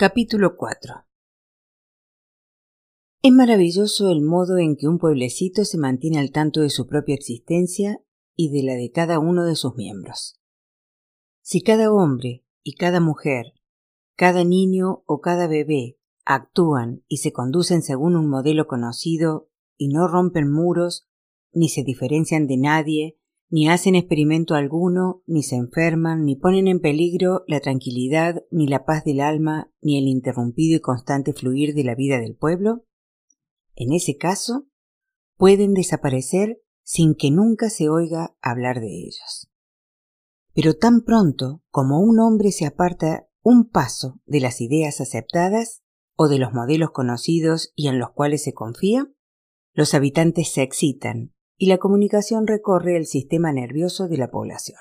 Capítulo 4 Es maravilloso el modo en que un pueblecito se mantiene al tanto de su propia existencia y de la de cada uno de sus miembros. Si cada hombre y cada mujer, cada niño o cada bebé actúan y se conducen según un modelo conocido y no rompen muros, ni se diferencian de nadie, ni hacen experimento alguno, ni se enferman, ni ponen en peligro la tranquilidad, ni la paz del alma, ni el interrumpido y constante fluir de la vida del pueblo? En ese caso, pueden desaparecer sin que nunca se oiga hablar de ellos. Pero tan pronto como un hombre se aparta un paso de las ideas aceptadas o de los modelos conocidos y en los cuales se confía, los habitantes se excitan y la comunicación recorre el sistema nervioso de la población.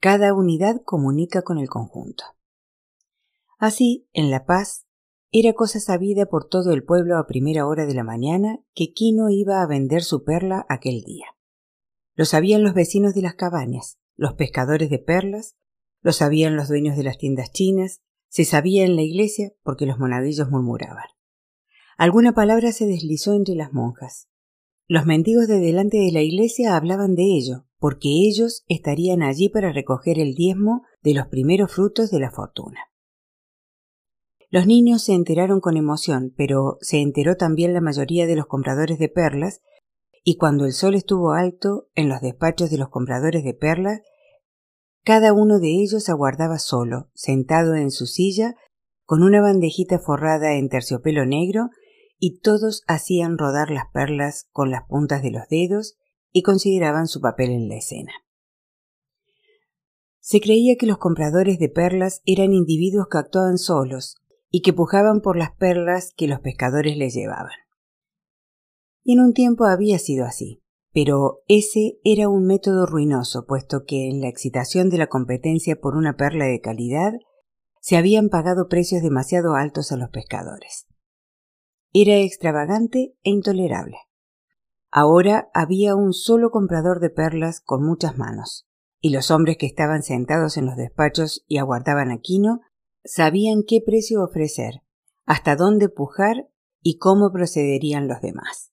Cada unidad comunica con el conjunto. Así, en La Paz, era cosa sabida por todo el pueblo a primera hora de la mañana que Quino iba a vender su perla aquel día. Lo sabían los vecinos de las cabañas, los pescadores de perlas, lo sabían los dueños de las tiendas chinas, se sabía en la iglesia porque los monaguillos murmuraban. Alguna palabra se deslizó entre las monjas. Los mendigos de delante de la iglesia hablaban de ello, porque ellos estarían allí para recoger el diezmo de los primeros frutos de la fortuna. Los niños se enteraron con emoción, pero se enteró también la mayoría de los compradores de perlas, y cuando el sol estuvo alto en los despachos de los compradores de perlas, cada uno de ellos aguardaba solo, sentado en su silla, con una bandejita forrada en terciopelo negro y todos hacían rodar las perlas con las puntas de los dedos y consideraban su papel en la escena. Se creía que los compradores de perlas eran individuos que actuaban solos y que pujaban por las perlas que los pescadores les llevaban. Y en un tiempo había sido así, pero ese era un método ruinoso, puesto que en la excitación de la competencia por una perla de calidad se habían pagado precios demasiado altos a los pescadores. Era extravagante e intolerable. Ahora había un solo comprador de perlas con muchas manos, y los hombres que estaban sentados en los despachos y aguardaban a Quino sabían qué precio ofrecer, hasta dónde pujar y cómo procederían los demás.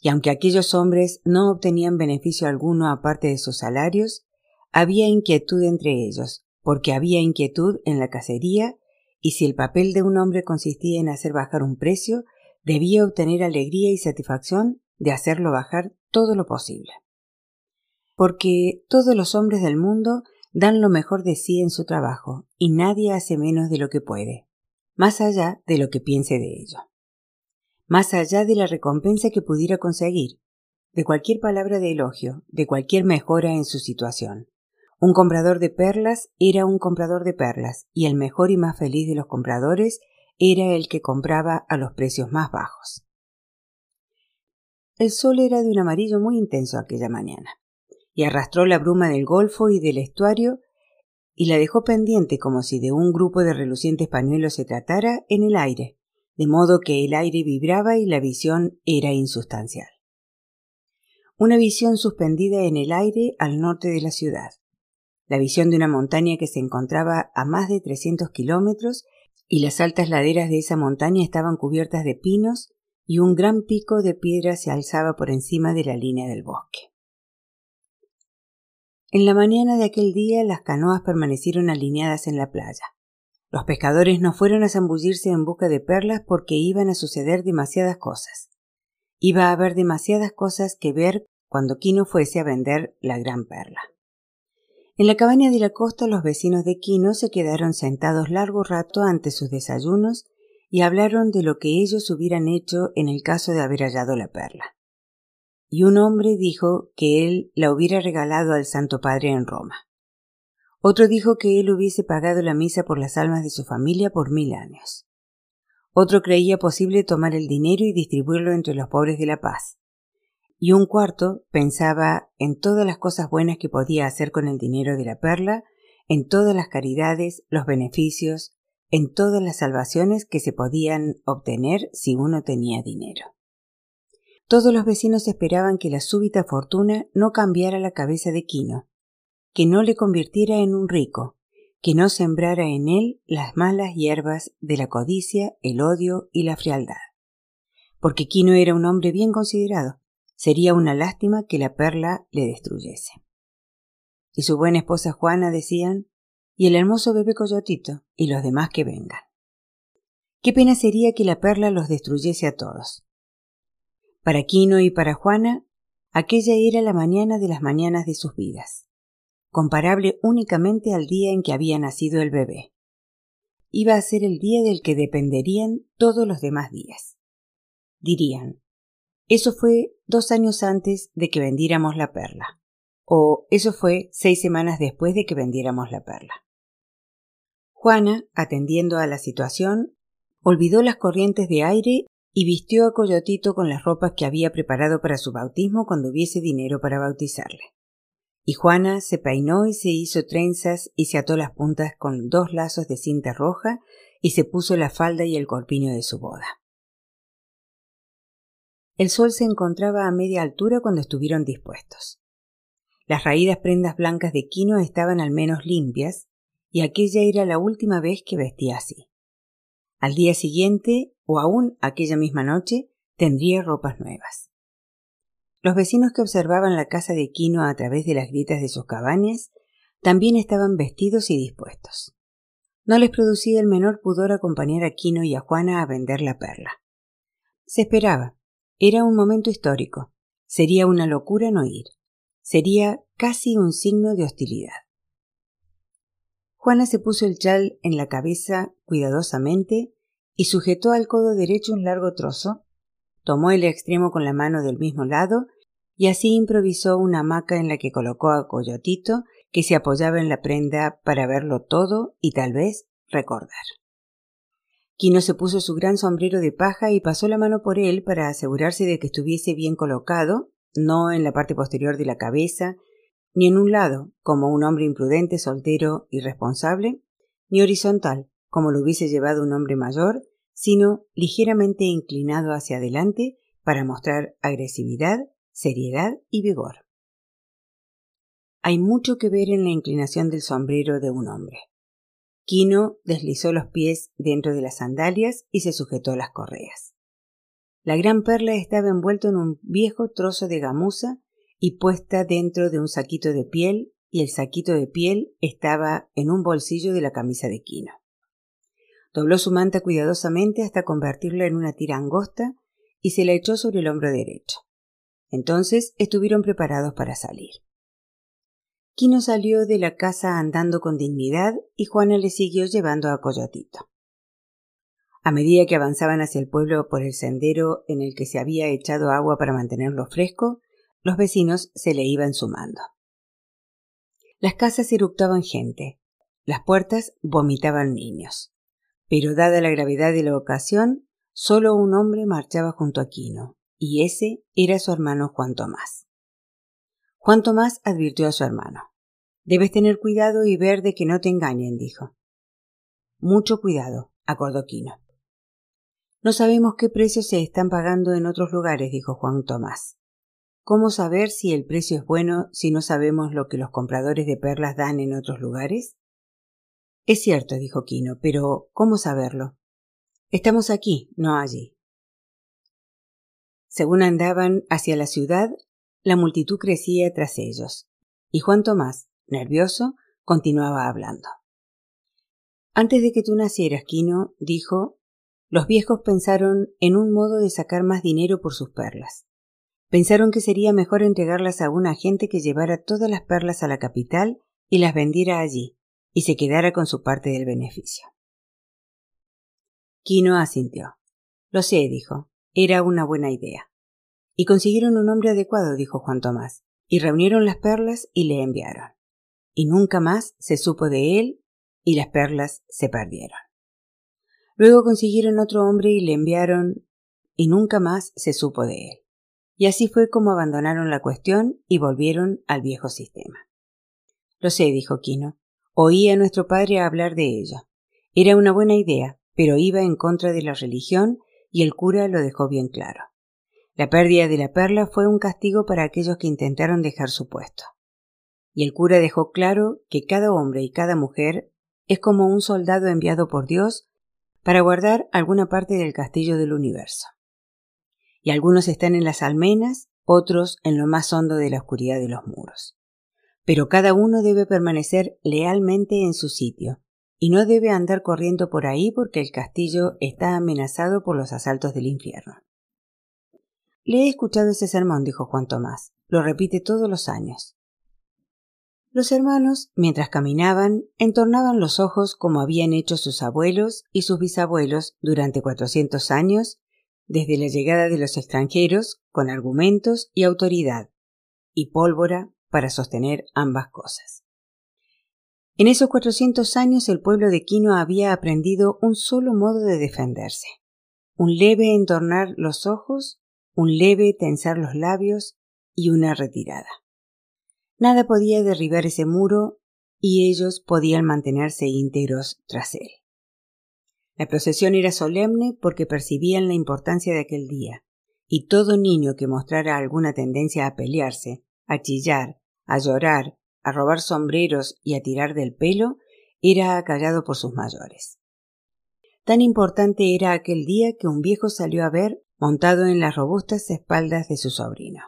Y aunque aquellos hombres no obtenían beneficio alguno aparte de sus salarios, había inquietud entre ellos, porque había inquietud en la cacería y si el papel de un hombre consistía en hacer bajar un precio, debía obtener alegría y satisfacción de hacerlo bajar todo lo posible. Porque todos los hombres del mundo dan lo mejor de sí en su trabajo, y nadie hace menos de lo que puede, más allá de lo que piense de ello, más allá de la recompensa que pudiera conseguir, de cualquier palabra de elogio, de cualquier mejora en su situación. Un comprador de perlas era un comprador de perlas, y el mejor y más feliz de los compradores era el que compraba a los precios más bajos. El sol era de un amarillo muy intenso aquella mañana, y arrastró la bruma del golfo y del estuario y la dejó pendiente como si de un grupo de relucientes pañuelos se tratara en el aire, de modo que el aire vibraba y la visión era insustancial. Una visión suspendida en el aire al norte de la ciudad la visión de una montaña que se encontraba a más de 300 kilómetros y las altas laderas de esa montaña estaban cubiertas de pinos y un gran pico de piedra se alzaba por encima de la línea del bosque. En la mañana de aquel día las canoas permanecieron alineadas en la playa. Los pescadores no fueron a zambullirse en busca de perlas porque iban a suceder demasiadas cosas. Iba a haber demasiadas cosas que ver cuando Quino fuese a vender la gran perla. En la cabaña de la costa los vecinos de Quino se quedaron sentados largo rato ante sus desayunos y hablaron de lo que ellos hubieran hecho en el caso de haber hallado la perla. Y un hombre dijo que él la hubiera regalado al Santo Padre en Roma. Otro dijo que él hubiese pagado la misa por las almas de su familia por mil años. Otro creía posible tomar el dinero y distribuirlo entre los pobres de la paz y un cuarto pensaba en todas las cosas buenas que podía hacer con el dinero de la perla, en todas las caridades, los beneficios, en todas las salvaciones que se podían obtener si uno tenía dinero. Todos los vecinos esperaban que la súbita fortuna no cambiara la cabeza de Quino, que no le convirtiera en un rico, que no sembrara en él las malas hierbas de la codicia, el odio y la frialdad. Porque Quino era un hombre bien considerado, sería una lástima que la perla le destruyese. Y su buena esposa Juana decían, y el hermoso bebé Coyotito, y los demás que vengan. Qué pena sería que la perla los destruyese a todos. Para Quino y para Juana, aquella era la mañana de las mañanas de sus vidas comparable únicamente al día en que había nacido el bebé. Iba a ser el día del que dependerían todos los demás días. Dirían, eso fue dos años antes de que vendiéramos la perla, o eso fue seis semanas después de que vendiéramos la perla. Juana, atendiendo a la situación, olvidó las corrientes de aire y vistió a Coyotito con las ropas que había preparado para su bautismo cuando hubiese dinero para bautizarle. Y Juana se peinó y se hizo trenzas y se ató las puntas con dos lazos de cinta roja y se puso la falda y el corpiño de su boda. El sol se encontraba a media altura cuando estuvieron dispuestos. Las raídas prendas blancas de quino estaban al menos limpias, y aquella era la última vez que vestía así. Al día siguiente, o aún aquella misma noche, tendría ropas nuevas. Los vecinos que observaban la casa de Quino a través de las grietas de sus cabañas también estaban vestidos y dispuestos. No les producía el menor pudor acompañar a Quino y a Juana a vender la perla. Se esperaba. Era un momento histórico. Sería una locura no ir. Sería casi un signo de hostilidad. Juana se puso el chal en la cabeza cuidadosamente y sujetó al codo derecho un largo trozo tomó el extremo con la mano del mismo lado y así improvisó una hamaca en la que colocó a Coyotito, que se apoyaba en la prenda para verlo todo y tal vez recordar. Quino se puso su gran sombrero de paja y pasó la mano por él para asegurarse de que estuviese bien colocado, no en la parte posterior de la cabeza, ni en un lado, como un hombre imprudente, soltero, irresponsable, ni horizontal, como lo hubiese llevado un hombre mayor, sino ligeramente inclinado hacia adelante para mostrar agresividad, seriedad y vigor. Hay mucho que ver en la inclinación del sombrero de un hombre. Quino deslizó los pies dentro de las sandalias y se sujetó las correas. La gran perla estaba envuelta en un viejo trozo de gamuza y puesta dentro de un saquito de piel, y el saquito de piel estaba en un bolsillo de la camisa de Quino. Dobló su manta cuidadosamente hasta convertirla en una tira angosta y se la echó sobre el hombro derecho. Entonces estuvieron preparados para salir. Quino salió de la casa andando con dignidad y Juana le siguió llevando a Coyotito. A medida que avanzaban hacia el pueblo por el sendero en el que se había echado agua para mantenerlo fresco, los vecinos se le iban sumando. Las casas eructaban gente, las puertas vomitaban niños. Pero dada la gravedad de la ocasión, solo un hombre marchaba junto a Quino, y ese era su hermano Juan Tomás. Juan Tomás advirtió a su hermano. Debes tener cuidado y ver de que no te engañen, dijo. Mucho cuidado, acordó Quino. No sabemos qué precios se están pagando en otros lugares, dijo Juan Tomás. ¿Cómo saber si el precio es bueno si no sabemos lo que los compradores de perlas dan en otros lugares? Es cierto, dijo Quino, pero ¿cómo saberlo? Estamos aquí, no allí. Según andaban hacia la ciudad, la multitud crecía tras ellos, y Juan Tomás, nervioso, continuaba hablando. Antes de que tú nacieras, Quino, dijo, los viejos pensaron en un modo de sacar más dinero por sus perlas. Pensaron que sería mejor entregarlas a una agente que llevara todas las perlas a la capital y las vendiera allí, y se quedara con su parte del beneficio. Quino asintió. Lo sé, dijo. Era una buena idea. Y consiguieron un hombre adecuado, dijo Juan Tomás, y reunieron las perlas y le enviaron. Y nunca más se supo de él y las perlas se perdieron. Luego consiguieron otro hombre y le enviaron y nunca más se supo de él. Y así fue como abandonaron la cuestión y volvieron al viejo sistema. Lo sé, dijo Quino, Oí a nuestro padre hablar de ella. Era una buena idea, pero iba en contra de la religión y el cura lo dejó bien claro. La pérdida de la perla fue un castigo para aquellos que intentaron dejar su puesto. Y el cura dejó claro que cada hombre y cada mujer es como un soldado enviado por Dios para guardar alguna parte del castillo del universo. Y algunos están en las almenas, otros en lo más hondo de la oscuridad de los muros. Pero cada uno debe permanecer lealmente en su sitio, y no debe andar corriendo por ahí porque el castillo está amenazado por los asaltos del infierno. Le he escuchado ese sermón, dijo Juan Tomás. Lo repite todos los años. Los hermanos, mientras caminaban, entornaban los ojos como habían hecho sus abuelos y sus bisabuelos durante cuatrocientos años, desde la llegada de los extranjeros, con argumentos y autoridad, y pólvora para sostener ambas cosas. En esos cuatrocientos años el pueblo de Quino había aprendido un solo modo de defenderse, un leve entornar los ojos, un leve tensar los labios y una retirada. Nada podía derribar ese muro y ellos podían mantenerse íntegros tras él. La procesión era solemne porque percibían la importancia de aquel día, y todo niño que mostrara alguna tendencia a pelearse, a chillar, a llorar, a robar sombreros y a tirar del pelo, era acallado por sus mayores. Tan importante era aquel día que un viejo salió a ver montado en las robustas espaldas de su sobrino.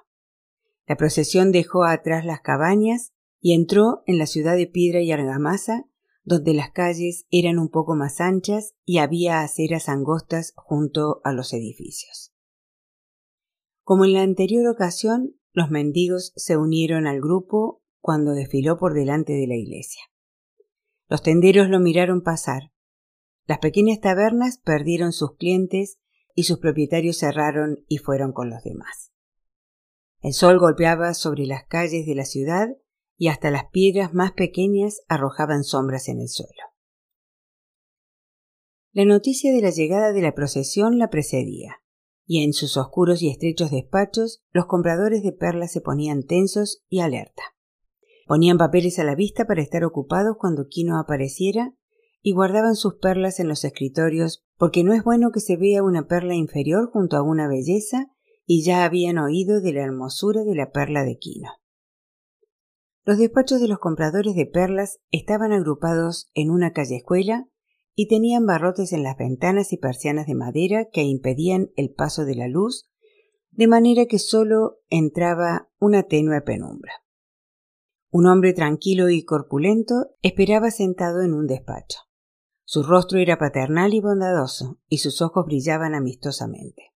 La procesión dejó atrás las cabañas y entró en la ciudad de piedra y argamasa, donde las calles eran un poco más anchas y había aceras angostas junto a los edificios. Como en la anterior ocasión, los mendigos se unieron al grupo cuando desfiló por delante de la iglesia. Los tenderos lo miraron pasar. Las pequeñas tabernas perdieron sus clientes y sus propietarios cerraron y fueron con los demás. El sol golpeaba sobre las calles de la ciudad y hasta las piedras más pequeñas arrojaban sombras en el suelo. La noticia de la llegada de la procesión la precedía, y en sus oscuros y estrechos despachos los compradores de perlas se ponían tensos y alerta. Ponían papeles a la vista para estar ocupados cuando Quino apareciera y guardaban sus perlas en los escritorios porque no es bueno que se vea una perla inferior junto a una belleza y ya habían oído de la hermosura de la perla de Quino. Los despachos de los compradores de perlas estaban agrupados en una callejuela y tenían barrotes en las ventanas y persianas de madera que impedían el paso de la luz, de manera que sólo entraba una tenue penumbra. Un hombre tranquilo y corpulento esperaba sentado en un despacho. Su rostro era paternal y bondadoso, y sus ojos brillaban amistosamente.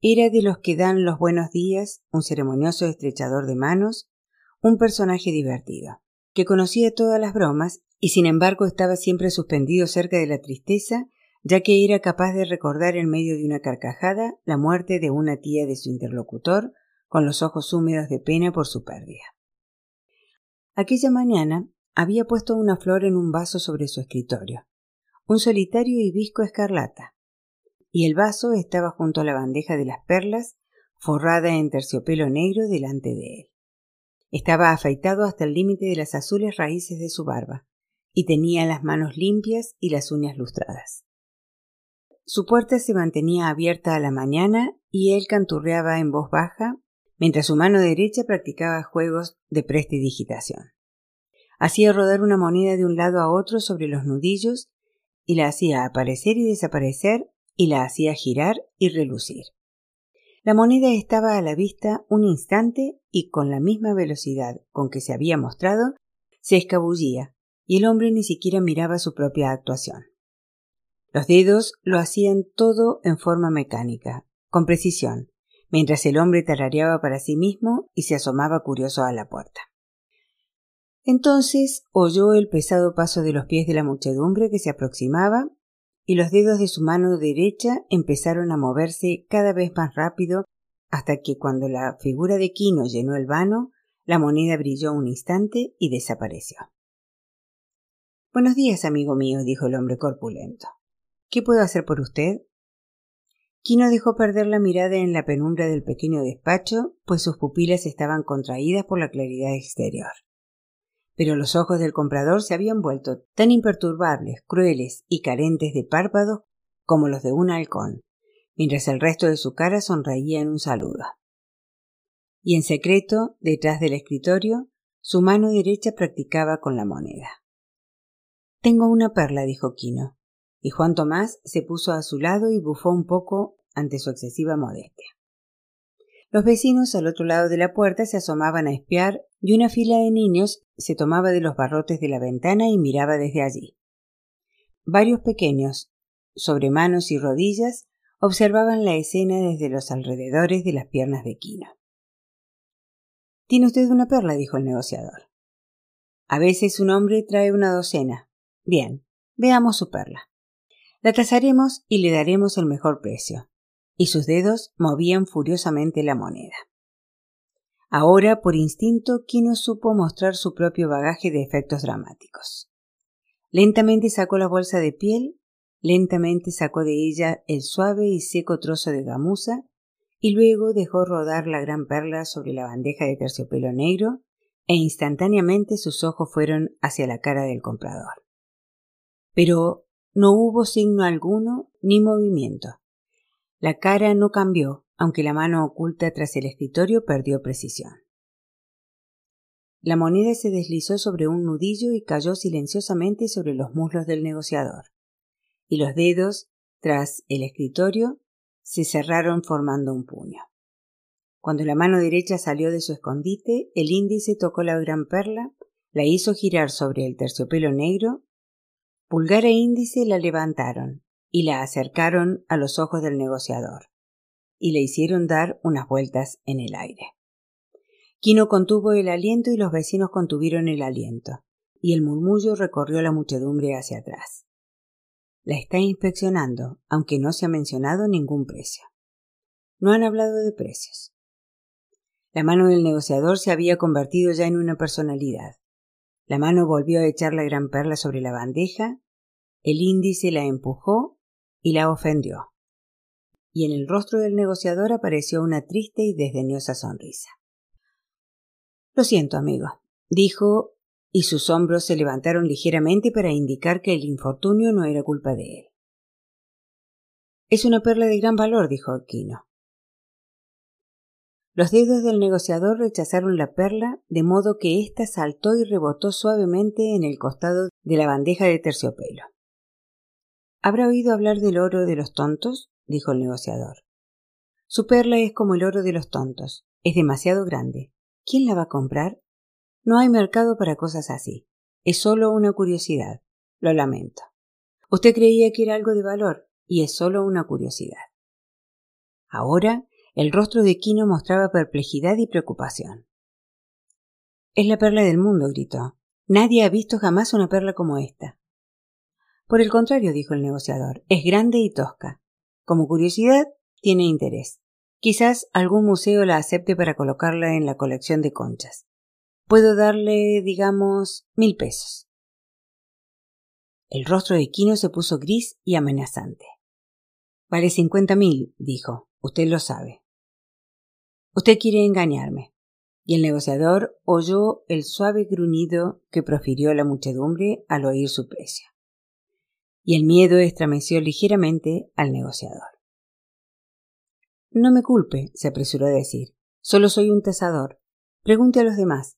Era de los que dan los buenos días, un ceremonioso estrechador de manos, un personaje divertido, que conocía todas las bromas y sin embargo estaba siempre suspendido cerca de la tristeza, ya que era capaz de recordar en medio de una carcajada la muerte de una tía de su interlocutor, con los ojos húmedos de pena por su pérdida. Aquella mañana había puesto una flor en un vaso sobre su escritorio, un solitario hibisco escarlata, y el vaso estaba junto a la bandeja de las perlas, forrada en terciopelo negro delante de él. Estaba afeitado hasta el límite de las azules raíces de su barba, y tenía las manos limpias y las uñas lustradas. Su puerta se mantenía abierta a la mañana y él canturreaba en voz baja, mientras su mano derecha practicaba juegos de prestidigitación. Hacía rodar una moneda de un lado a otro sobre los nudillos y la hacía aparecer y desaparecer y la hacía girar y relucir. La moneda estaba a la vista un instante y con la misma velocidad con que se había mostrado, se escabullía, y el hombre ni siquiera miraba su propia actuación. Los dedos lo hacían todo en forma mecánica, con precisión, mientras el hombre tarareaba para sí mismo y se asomaba curioso a la puerta. Entonces oyó el pesado paso de los pies de la muchedumbre que se aproximaba y los dedos de su mano derecha empezaron a moverse cada vez más rápido hasta que cuando la figura de Quino llenó el vano, la moneda brilló un instante y desapareció. Buenos días, amigo mío, dijo el hombre corpulento. ¿Qué puedo hacer por usted? Quino dejó perder la mirada en la penumbra del pequeño despacho, pues sus pupilas estaban contraídas por la claridad exterior pero los ojos del comprador se habían vuelto tan imperturbables, crueles y carentes de párpados como los de un halcón, mientras el resto de su cara sonreía en un saludo. Y en secreto, detrás del escritorio, su mano derecha practicaba con la moneda. Tengo una perla, dijo Quino, y Juan Tomás se puso a su lado y bufó un poco ante su excesiva modestia. Los vecinos al otro lado de la puerta se asomaban a espiar y una fila de niños se tomaba de los barrotes de la ventana y miraba desde allí. Varios pequeños, sobre manos y rodillas, observaban la escena desde los alrededores de las piernas de Quino. Tiene usted una perla, dijo el negociador. A veces un hombre trae una docena. Bien, veamos su perla. La tasaremos y le daremos el mejor precio. Y sus dedos movían furiosamente la moneda. Ahora, por instinto, Kino supo mostrar su propio bagaje de efectos dramáticos. Lentamente sacó la bolsa de piel, lentamente sacó de ella el suave y seco trozo de gamuza y luego dejó rodar la gran perla sobre la bandeja de terciopelo negro e instantáneamente sus ojos fueron hacia la cara del comprador. Pero no hubo signo alguno ni movimiento. La cara no cambió, aunque la mano oculta tras el escritorio perdió precisión. La moneda se deslizó sobre un nudillo y cayó silenciosamente sobre los muslos del negociador, y los dedos, tras el escritorio, se cerraron formando un puño. Cuando la mano derecha salió de su escondite, el índice tocó la gran perla, la hizo girar sobre el terciopelo negro, pulgar e índice la levantaron y la acercaron a los ojos del negociador, y le hicieron dar unas vueltas en el aire. Quino contuvo el aliento y los vecinos contuvieron el aliento, y el murmullo recorrió la muchedumbre hacia atrás. La está inspeccionando, aunque no se ha mencionado ningún precio. No han hablado de precios. La mano del negociador se había convertido ya en una personalidad. La mano volvió a echar la gran perla sobre la bandeja, el índice la empujó y la ofendió. Y en el rostro del negociador apareció una triste y desdeñosa sonrisa. Lo siento, amigo, dijo y sus hombros se levantaron ligeramente para indicar que el infortunio no era culpa de él. Es una perla de gran valor, dijo Aquino. Los dedos del negociador rechazaron la perla, de modo que ésta saltó y rebotó suavemente en el costado de la bandeja de terciopelo. ¿Habrá oído hablar del oro de los tontos? dijo el negociador. Su perla es como el oro de los tontos. Es demasiado grande. ¿Quién la va a comprar? No hay mercado para cosas así. Es solo una curiosidad. Lo lamento. Usted creía que era algo de valor, y es solo una curiosidad. Ahora el rostro de Quino mostraba perplejidad y preocupación. Es la perla del mundo, gritó. Nadie ha visto jamás una perla como esta. Por el contrario, dijo el negociador, es grande y tosca. Como curiosidad, tiene interés. Quizás algún museo la acepte para colocarla en la colección de conchas. Puedo darle, digamos, mil pesos. El rostro de Quino se puso gris y amenazante. Vale cincuenta mil, dijo. Usted lo sabe. Usted quiere engañarme. Y el negociador oyó el suave gruñido que profirió la muchedumbre al oír su precio. Y el miedo estremeció ligeramente al negociador. No me culpe, se apresuró a decir. Solo soy un tasador. Pregunte a los demás.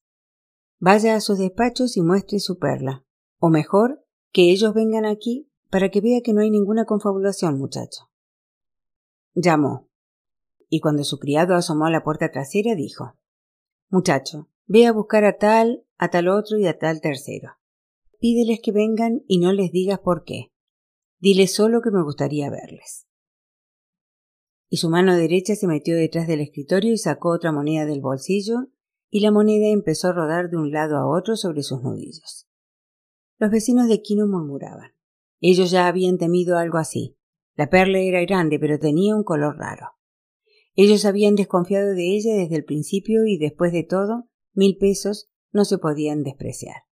Vaya a sus despachos y muestre su perla. O mejor, que ellos vengan aquí para que vea que no hay ninguna confabulación, muchacho. Llamó. Y cuando su criado asomó a la puerta trasera, dijo Muchacho, ve a buscar a tal, a tal otro y a tal tercero. Pídeles que vengan y no les digas por qué. Dile solo que me gustaría verles. Y su mano derecha se metió detrás del escritorio y sacó otra moneda del bolsillo y la moneda empezó a rodar de un lado a otro sobre sus nudillos. Los vecinos de Quino murmuraban. Ellos ya habían temido algo así. La perla era grande, pero tenía un color raro. Ellos habían desconfiado de ella desde el principio y después de todo, mil pesos no se podían despreciar.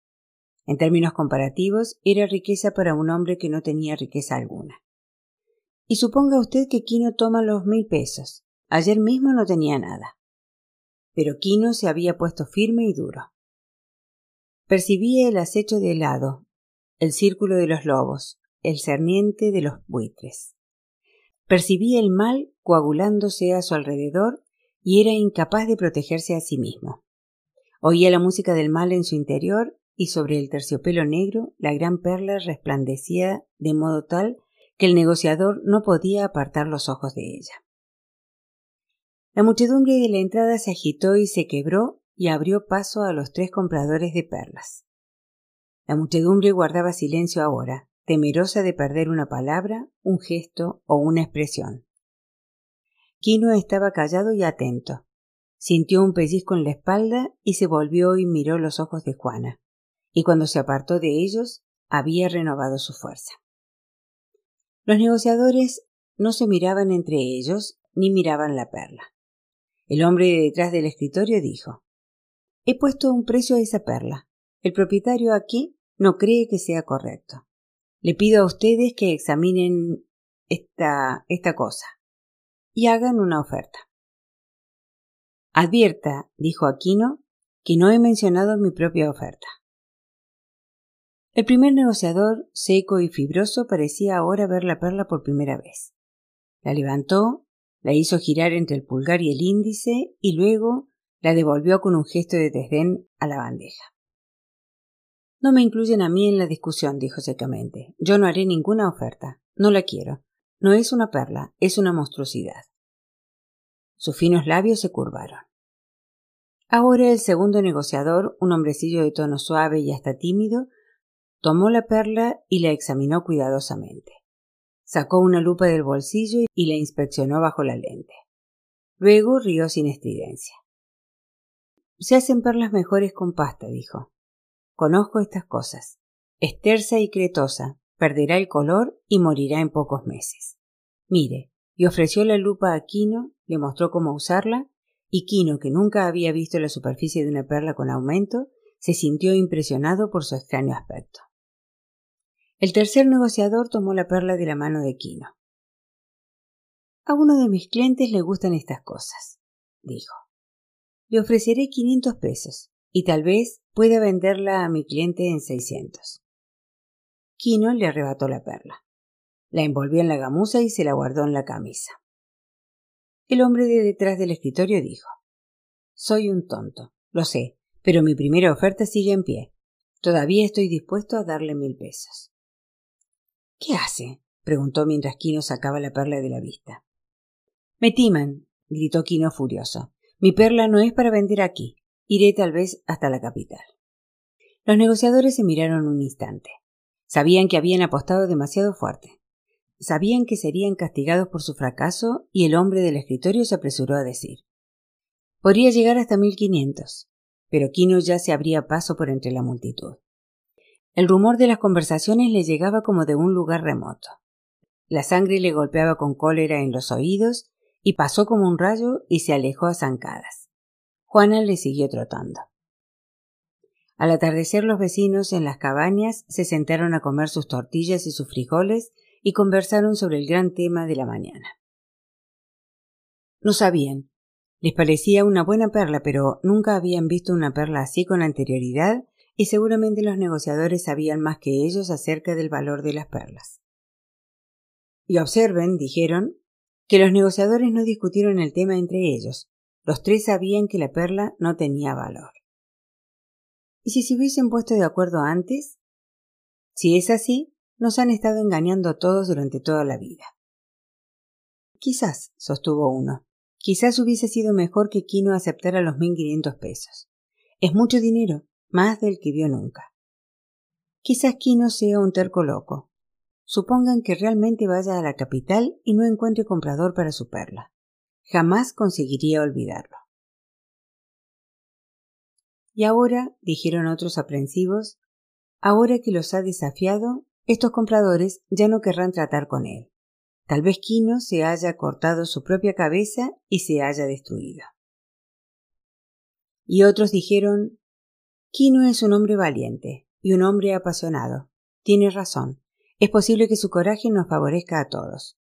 En términos comparativos, era riqueza para un hombre que no tenía riqueza alguna. Y suponga usted que Quino toma los mil pesos. Ayer mismo no tenía nada pero Quino se había puesto firme y duro. Percibía el acecho de helado, el círculo de los lobos, el cerniente de los buitres. Percibía el mal coagulándose a su alrededor y era incapaz de protegerse a sí mismo. Oía la música del mal en su interior y sobre el terciopelo negro la gran perla resplandecía de modo tal que el negociador no podía apartar los ojos de ella. La muchedumbre de la entrada se agitó y se quebró y abrió paso a los tres compradores de perlas. La muchedumbre guardaba silencio ahora, temerosa de perder una palabra, un gesto o una expresión. Quino estaba callado y atento. Sintió un pellizco en la espalda y se volvió y miró los ojos de Juana, y cuando se apartó de ellos había renovado su fuerza. Los negociadores no se miraban entre ellos ni miraban la perla. El hombre detrás del escritorio dijo He puesto un precio a esa perla. El propietario aquí no cree que sea correcto. Le pido a ustedes que examinen esta, esta cosa y hagan una oferta. Advierta, dijo Aquino, que no he mencionado mi propia oferta. El primer negociador, seco y fibroso, parecía ahora ver la perla por primera vez. La levantó, la hizo girar entre el pulgar y el índice y luego la devolvió con un gesto de desdén a la bandeja. No me incluyen a mí en la discusión, dijo secamente. Yo no haré ninguna oferta. No la quiero. No es una perla, es una monstruosidad. Sus finos labios se curvaron. Ahora el segundo negociador, un hombrecillo de tono suave y hasta tímido, tomó la perla y la examinó cuidadosamente. Sacó una lupa del bolsillo y la inspeccionó bajo la lente. Luego rió sin estridencia. Se hacen perlas mejores con pasta, dijo. Conozco estas cosas. Es tersa y cretosa, perderá el color y morirá en pocos meses. Mire, y ofreció la lupa a Quino, le mostró cómo usarla, y Quino, que nunca había visto la superficie de una perla con aumento, se sintió impresionado por su extraño aspecto. El tercer negociador tomó la perla de la mano de Quino. A uno de mis clientes le gustan estas cosas, dijo. Le ofreceré quinientos pesos, y tal vez pueda venderla a mi cliente en seiscientos. Quino le arrebató la perla. La envolvió en la gamuza y se la guardó en la camisa. El hombre de detrás del escritorio dijo Soy un tonto, lo sé, pero mi primera oferta sigue en pie. Todavía estoy dispuesto a darle mil pesos. ¿Qué hace? preguntó mientras Quino sacaba la perla de la vista. Me timan, gritó Quino furioso. Mi perla no es para vender aquí. Iré tal vez hasta la capital. Los negociadores se miraron un instante. Sabían que habían apostado demasiado fuerte. Sabían que serían castigados por su fracaso y el hombre del escritorio se apresuró a decir Podría llegar hasta mil quinientos. Pero Quino ya se abría paso por entre la multitud. El rumor de las conversaciones le llegaba como de un lugar remoto. La sangre le golpeaba con cólera en los oídos y pasó como un rayo y se alejó a zancadas. Juana le siguió trotando. Al atardecer los vecinos en las cabañas se sentaron a comer sus tortillas y sus frijoles y conversaron sobre el gran tema de la mañana. No sabían. Les parecía una buena perla, pero nunca habían visto una perla así con anterioridad y seguramente los negociadores sabían más que ellos acerca del valor de las perlas. Y observen, dijeron, que los negociadores no discutieron el tema entre ellos. Los tres sabían que la perla no tenía valor. ¿Y si se hubiesen puesto de acuerdo antes? Si es así, nos han estado engañando todos durante toda la vida. Quizás, sostuvo uno, quizás hubiese sido mejor que Quino aceptara los mil quinientos pesos. Es mucho dinero, más del que vio nunca. Quizás Quino sea un terco loco. Supongan que realmente vaya a la capital y no encuentre comprador para su perla. Jamás conseguiría olvidarlo. Y ahora, dijeron otros aprensivos, ahora que los ha desafiado, estos compradores ya no querrán tratar con él. Tal vez Quino se haya cortado su propia cabeza y se haya destruido. Y otros dijeron Quino es un hombre valiente y un hombre apasionado. Tiene razón. Es posible que su coraje nos favorezca a todos.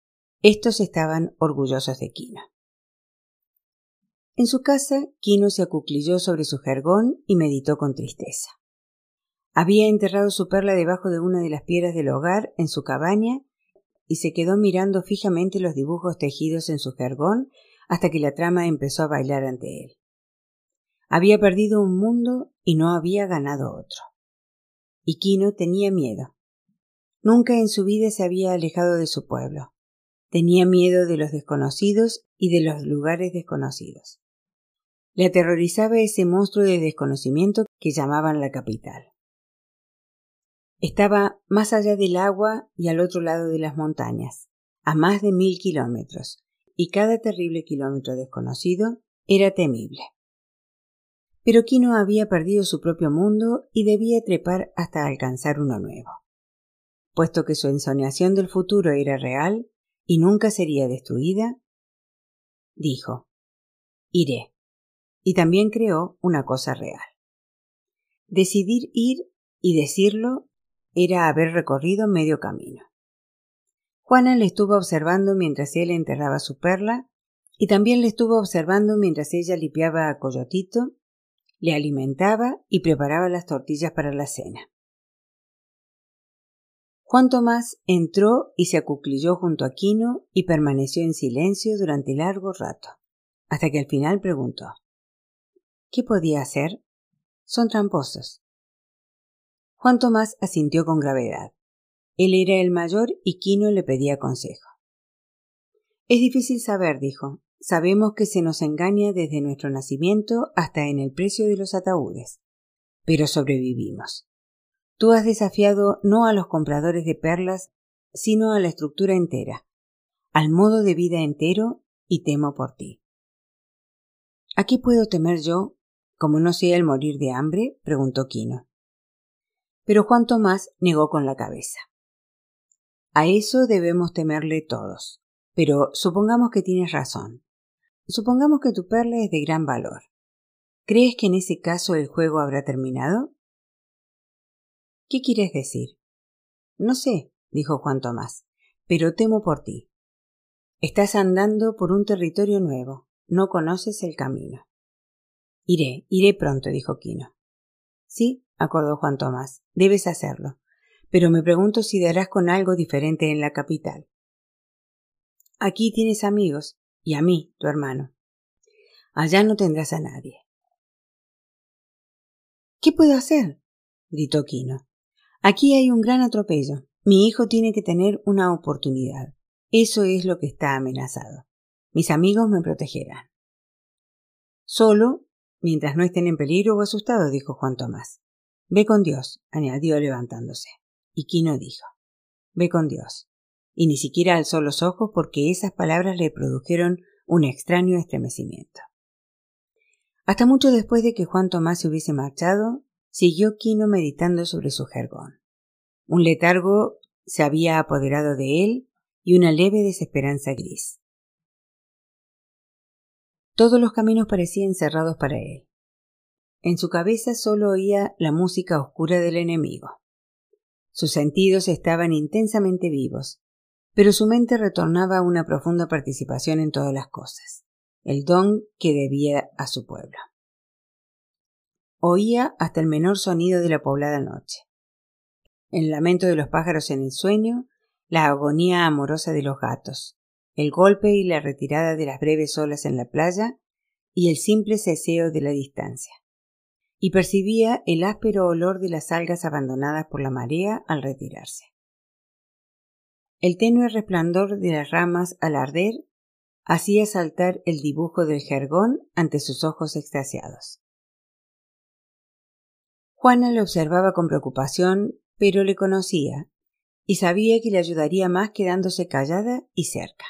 Estos estaban orgullosos de Quino. En su casa, Quino se acuclilló sobre su jergón y meditó con tristeza. Había enterrado su perla debajo de una de las piedras del hogar en su cabaña y se quedó mirando fijamente los dibujos tejidos en su jergón hasta que la trama empezó a bailar ante él. Había perdido un mundo y no había ganado otro. y Quino tenía miedo. Nunca en su vida se había alejado de su pueblo. Tenía miedo de los desconocidos y de los lugares desconocidos. Le aterrorizaba ese monstruo de desconocimiento que llamaban la capital. Estaba más allá del agua y al otro lado de las montañas, a más de mil kilómetros, y cada terrible kilómetro desconocido era temible. Pero Kino había perdido su propio mundo y debía trepar hasta alcanzar uno nuevo. Puesto que su ensoñación del futuro era real y nunca sería destruida, dijo, iré. Y también creó una cosa real. Decidir ir y decirlo era haber recorrido medio camino. Juana le estuvo observando mientras él enterraba su perla y también le estuvo observando mientras ella limpiaba a Coyotito, le alimentaba y preparaba las tortillas para la cena. Juan Tomás entró y se acuclilló junto a Quino y permaneció en silencio durante largo rato, hasta que al final preguntó ¿Qué podía hacer? Son tramposos. Juan Tomás asintió con gravedad. Él era el mayor y Quino le pedía consejo. Es difícil saber, dijo. Sabemos que se nos engaña desde nuestro nacimiento hasta en el precio de los ataúdes. Pero sobrevivimos. Tú has desafiado no a los compradores de perlas, sino a la estructura entera, al modo de vida entero, y temo por ti. ¿A qué puedo temer yo, como no sea el morir de hambre? preguntó Quino. Pero Juan Tomás negó con la cabeza. A eso debemos temerle todos. Pero supongamos que tienes razón. Supongamos que tu perla es de gran valor. ¿Crees que en ese caso el juego habrá terminado? ¿Qué quieres decir? No sé, dijo Juan Tomás, pero temo por ti. Estás andando por un territorio nuevo, no conoces el camino. Iré, iré pronto, dijo Quino. Sí, acordó Juan Tomás, debes hacerlo, pero me pregunto si darás con algo diferente en la capital. Aquí tienes amigos, y a mí, tu hermano. Allá no tendrás a nadie. ¿Qué puedo hacer? gritó Quino. Aquí hay un gran atropello. Mi hijo tiene que tener una oportunidad. Eso es lo que está amenazado. Mis amigos me protegerán. Solo mientras no estén en peligro o asustados, dijo Juan Tomás. Ve con Dios, añadió levantándose. Y Quino dijo, Ve con Dios. Y ni siquiera alzó los ojos porque esas palabras le produjeron un extraño estremecimiento. Hasta mucho después de que Juan Tomás se hubiese marchado, siguió Quino meditando sobre su jergón. Un letargo se había apoderado de él y una leve desesperanza gris. Todos los caminos parecían cerrados para él. En su cabeza solo oía la música oscura del enemigo. Sus sentidos estaban intensamente vivos, pero su mente retornaba a una profunda participación en todas las cosas, el don que debía a su pueblo. Oía hasta el menor sonido de la poblada noche, el lamento de los pájaros en el sueño, la agonía amorosa de los gatos, el golpe y la retirada de las breves olas en la playa y el simple ceseo de la distancia y percibía el áspero olor de las algas abandonadas por la marea al retirarse. El tenue resplandor de las ramas al arder hacía saltar el dibujo del jergón ante sus ojos extasiados. Juana le observaba con preocupación, pero le conocía y sabía que le ayudaría más quedándose callada y cerca.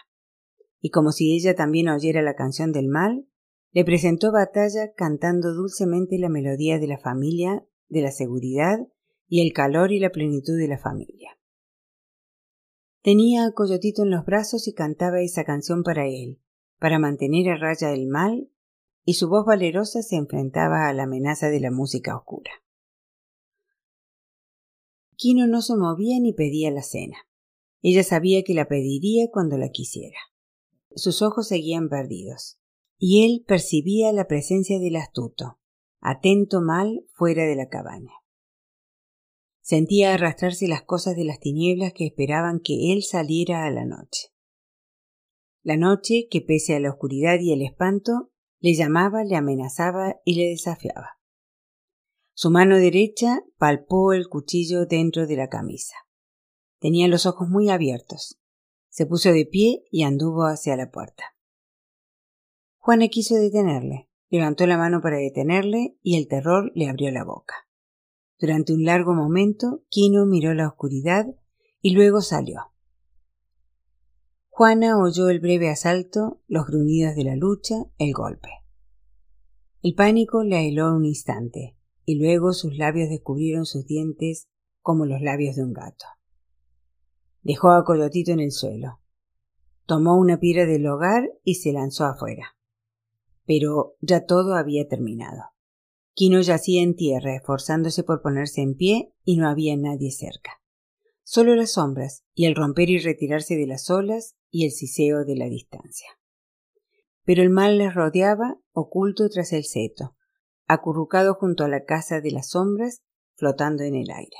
Y como si ella también oyera la canción del mal, le presentó batalla cantando dulcemente la melodía de la familia, de la seguridad y el calor y la plenitud de la familia. Tenía a Coyotito en los brazos y cantaba esa canción para él, para mantener a raya el mal, y su voz valerosa se enfrentaba a la amenaza de la música oscura. Quino no se movía ni pedía la cena. Ella sabía que la pediría cuando la quisiera. Sus ojos seguían perdidos y él percibía la presencia del astuto, atento mal fuera de la cabaña. Sentía arrastrarse las cosas de las tinieblas que esperaban que él saliera a la noche. La noche que, pese a la oscuridad y el espanto, le llamaba, le amenazaba y le desafiaba. Su mano derecha palpó el cuchillo dentro de la camisa. Tenía los ojos muy abiertos. Se puso de pie y anduvo hacia la puerta. Juana quiso detenerle, levantó la mano para detenerle y el terror le abrió la boca. Durante un largo momento, Quino miró la oscuridad y luego salió. Juana oyó el breve asalto, los gruñidos de la lucha, el golpe. El pánico la heló un instante, y luego sus labios descubrieron sus dientes como los labios de un gato. Dejó a Coyotito en el suelo. Tomó una piedra del hogar y se lanzó afuera. Pero ya todo había terminado. Quino yacía en tierra, esforzándose por ponerse en pie, y no había nadie cerca. Solo las sombras, y el romper y retirarse de las olas, y el siseo de la distancia. Pero el mal les rodeaba, oculto tras el seto, acurrucado junto a la casa de las sombras, flotando en el aire.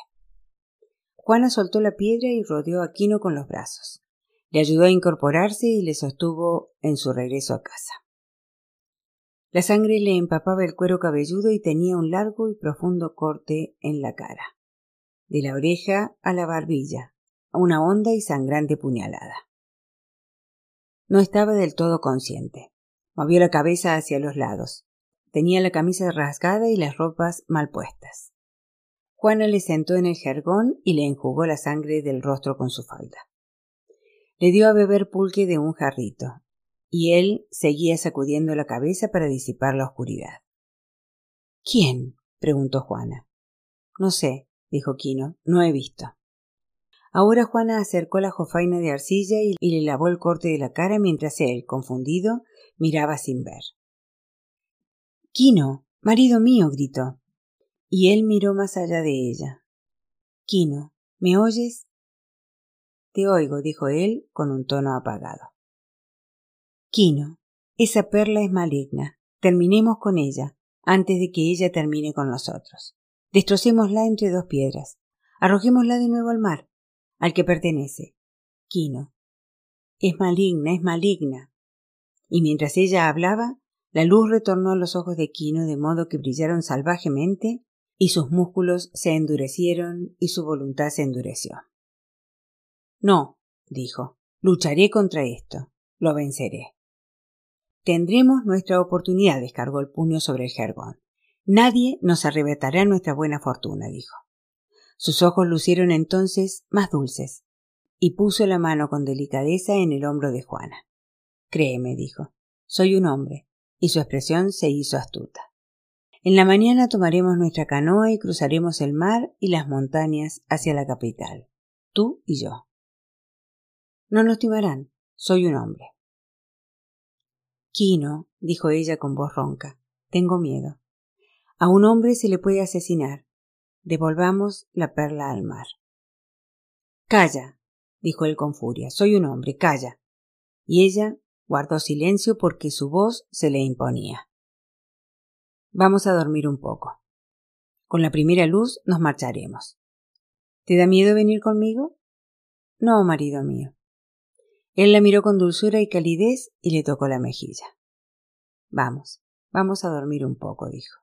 Juana soltó la piedra y rodeó a Quino con los brazos. Le ayudó a incorporarse y le sostuvo en su regreso a casa. La sangre le empapaba el cuero cabelludo y tenía un largo y profundo corte en la cara, de la oreja a la barbilla, una honda y sangrante puñalada. No estaba del todo consciente. Movió la cabeza hacia los lados. Tenía la camisa rasgada y las ropas mal puestas. Juana le sentó en el jergón y le enjugó la sangre del rostro con su falda. Le dio a beber pulque de un jarrito, y él seguía sacudiendo la cabeza para disipar la oscuridad. ¿Quién? preguntó Juana. No sé, dijo Quino, no he visto. Ahora Juana acercó la jofaina de arcilla y, le lavó el corte de la cara mientras él, confundido, miraba sin ver. Quino, marido mío, gritó. Y él miró más allá de ella. Quino, ¿me oyes? Te oigo, dijo él con un tono apagado. Quino, esa perla es maligna. Terminemos con ella, antes de que ella termine con nosotros. Destrocémosla entre dos piedras. Arrojémosla de nuevo al mar, al que pertenece. Quino. Es maligna, es maligna. Y mientras ella hablaba, la luz retornó a los ojos de Quino de modo que brillaron salvajemente y sus músculos se endurecieron y su voluntad se endureció. No, dijo, lucharé contra esto, lo venceré. Tendremos nuestra oportunidad, descargó el puño sobre el jergón. Nadie nos arrebatará nuestra buena fortuna, dijo. Sus ojos lucieron entonces más dulces, y puso la mano con delicadeza en el hombro de Juana. Créeme, dijo, soy un hombre, y su expresión se hizo astuta. En la mañana tomaremos nuestra canoa y cruzaremos el mar y las montañas hacia la capital, tú y yo. No nos timarán, soy un hombre. Quino, dijo ella con voz ronca, tengo miedo. A un hombre se le puede asesinar. Devolvamos la perla al mar. Calla, dijo él con furia, soy un hombre, calla. Y ella guardó silencio porque su voz se le imponía. Vamos a dormir un poco. Con la primera luz nos marcharemos. ¿Te da miedo venir conmigo? No, marido mío. Él la miró con dulzura y calidez y le tocó la mejilla. Vamos, vamos a dormir un poco, dijo.